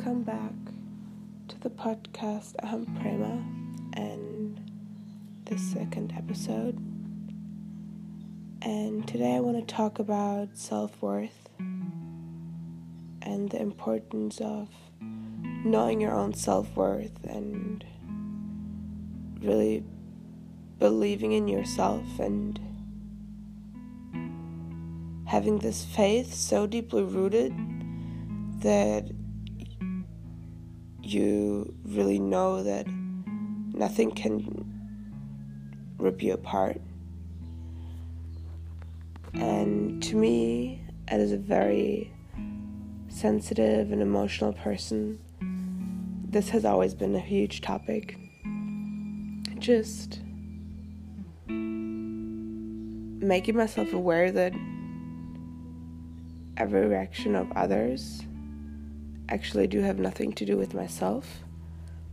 Welcome back to the podcast Aham Prema and the second episode. And today I want to talk about self worth and the importance of knowing your own self worth and really believing in yourself and having this faith so deeply rooted that you really know that nothing can rip you apart. And to me, as a very sensitive and emotional person, this has always been a huge topic. Just making myself aware that every reaction of others actually do have nothing to do with myself,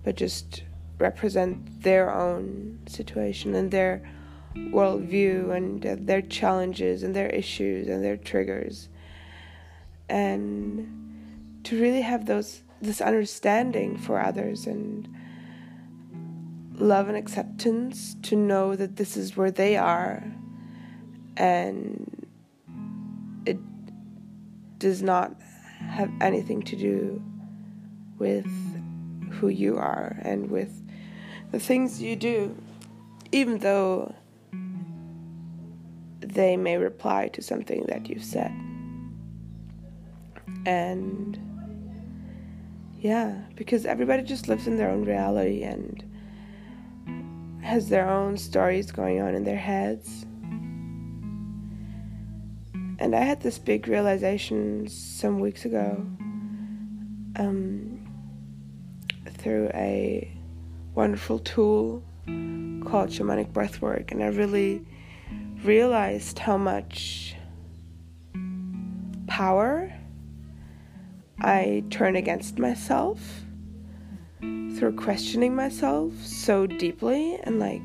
but just represent their own situation and their worldview and their challenges and their issues and their triggers. And to really have those this understanding for others and love and acceptance to know that this is where they are and it does not have anything to do with who you are and with the things you do, even though they may reply to something that you've said. And yeah, because everybody just lives in their own reality and has their own stories going on in their heads. And I had this big realization some weeks ago um, through a wonderful tool called shamanic breathwork, and I really realized how much power I turn against myself through questioning myself so deeply and like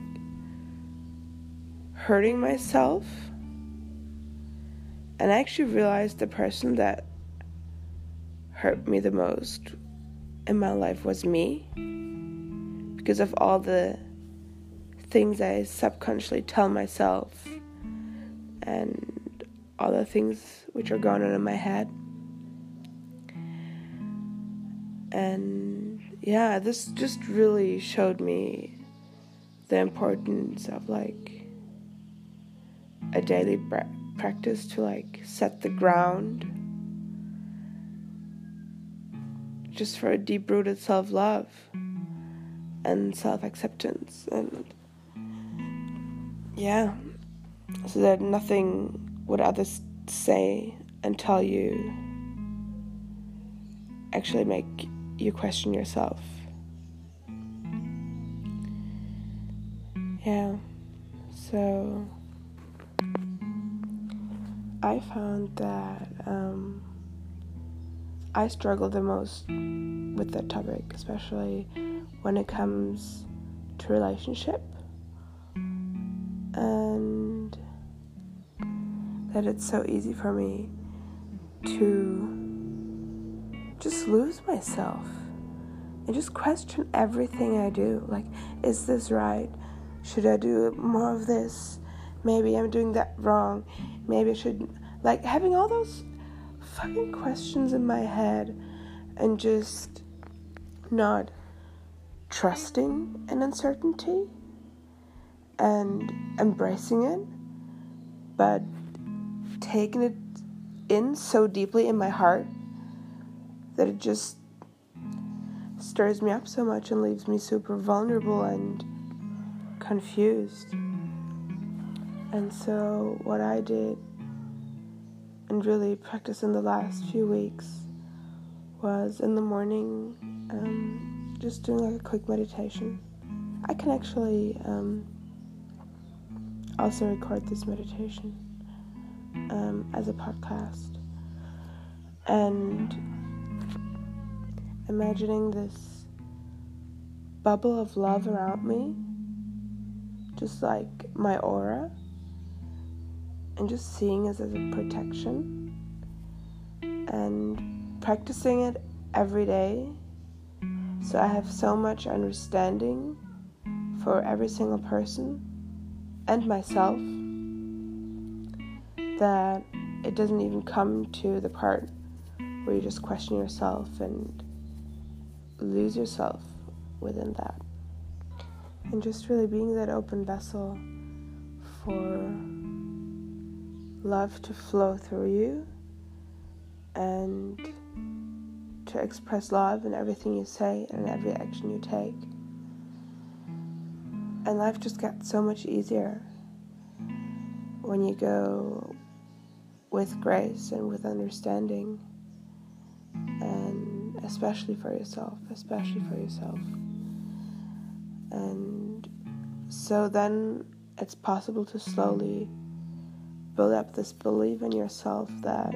hurting myself and I actually realized the person that hurt me the most in my life was me because of all the things I subconsciously tell myself and all the things which are going on in my head. And yeah, this just really showed me the importance of like a daily breath practice to like set the ground. Just for a deep rooted self love and self acceptance and yeah. So that nothing what others say and tell you actually make you question yourself. Yeah. So I found that um, I struggle the most with that topic, especially when it comes to relationship, and that it's so easy for me to just lose myself and just question everything I do. Like, is this right? Should I do more of this? Maybe I'm doing that wrong maybe I should like having all those fucking questions in my head and just not trusting an uncertainty and embracing it, but taking it in so deeply in my heart that it just stirs me up so much and leaves me super vulnerable and confused. And so, what I did and really practiced in the last few weeks was in the morning um, just doing like a quick meditation. I can actually um, also record this meditation um, as a podcast. And imagining this bubble of love around me, just like my aura and just seeing it as a protection and practicing it every day. So I have so much understanding for every single person and myself that it doesn't even come to the part where you just question yourself and lose yourself within that. And just really being that open vessel for love to flow through you and to express love in everything you say and every action you take. And life just gets so much easier when you go with grace and with understanding, and especially for yourself, especially for yourself. And so then it's possible to slowly build up this belief in yourself that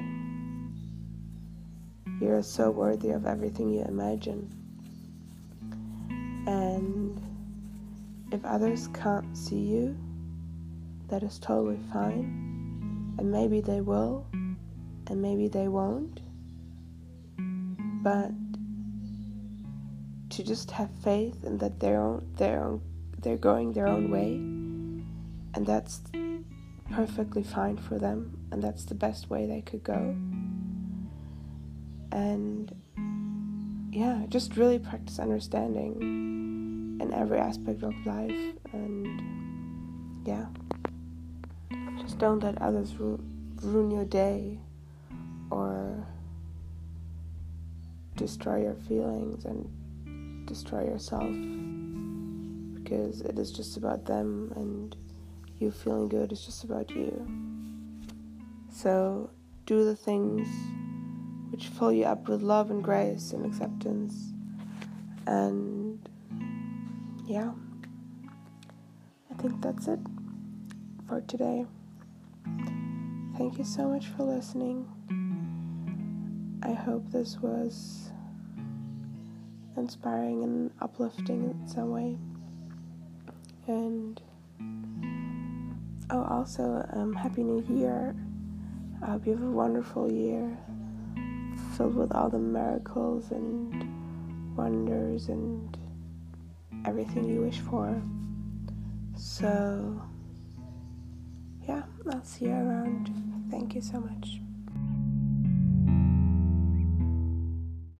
you're so worthy of everything you imagine. And if others can't see you, that is totally fine. And maybe they will, and maybe they won't. But to just have faith in that they're they're they're going their own way, and that's perfectly fine for them, and that's the best way they could go. And yeah, just really practice understanding in every aspect of life, and yeah, just don't let others ru- ruin your day or destroy your feelings and destroy yourself because it is just about them and you feeling good is just about you. So do the things which fill you up with love and grace and acceptance. And yeah, I think that's it for today. Thank you so much for listening. I hope this was inspiring and uplifting in some way. And oh, also, um, Happy New Year. I hope you have a wonderful year filled with all the miracles and wonders and everything you wish for. So, yeah, I'll see you around. Thank you so much.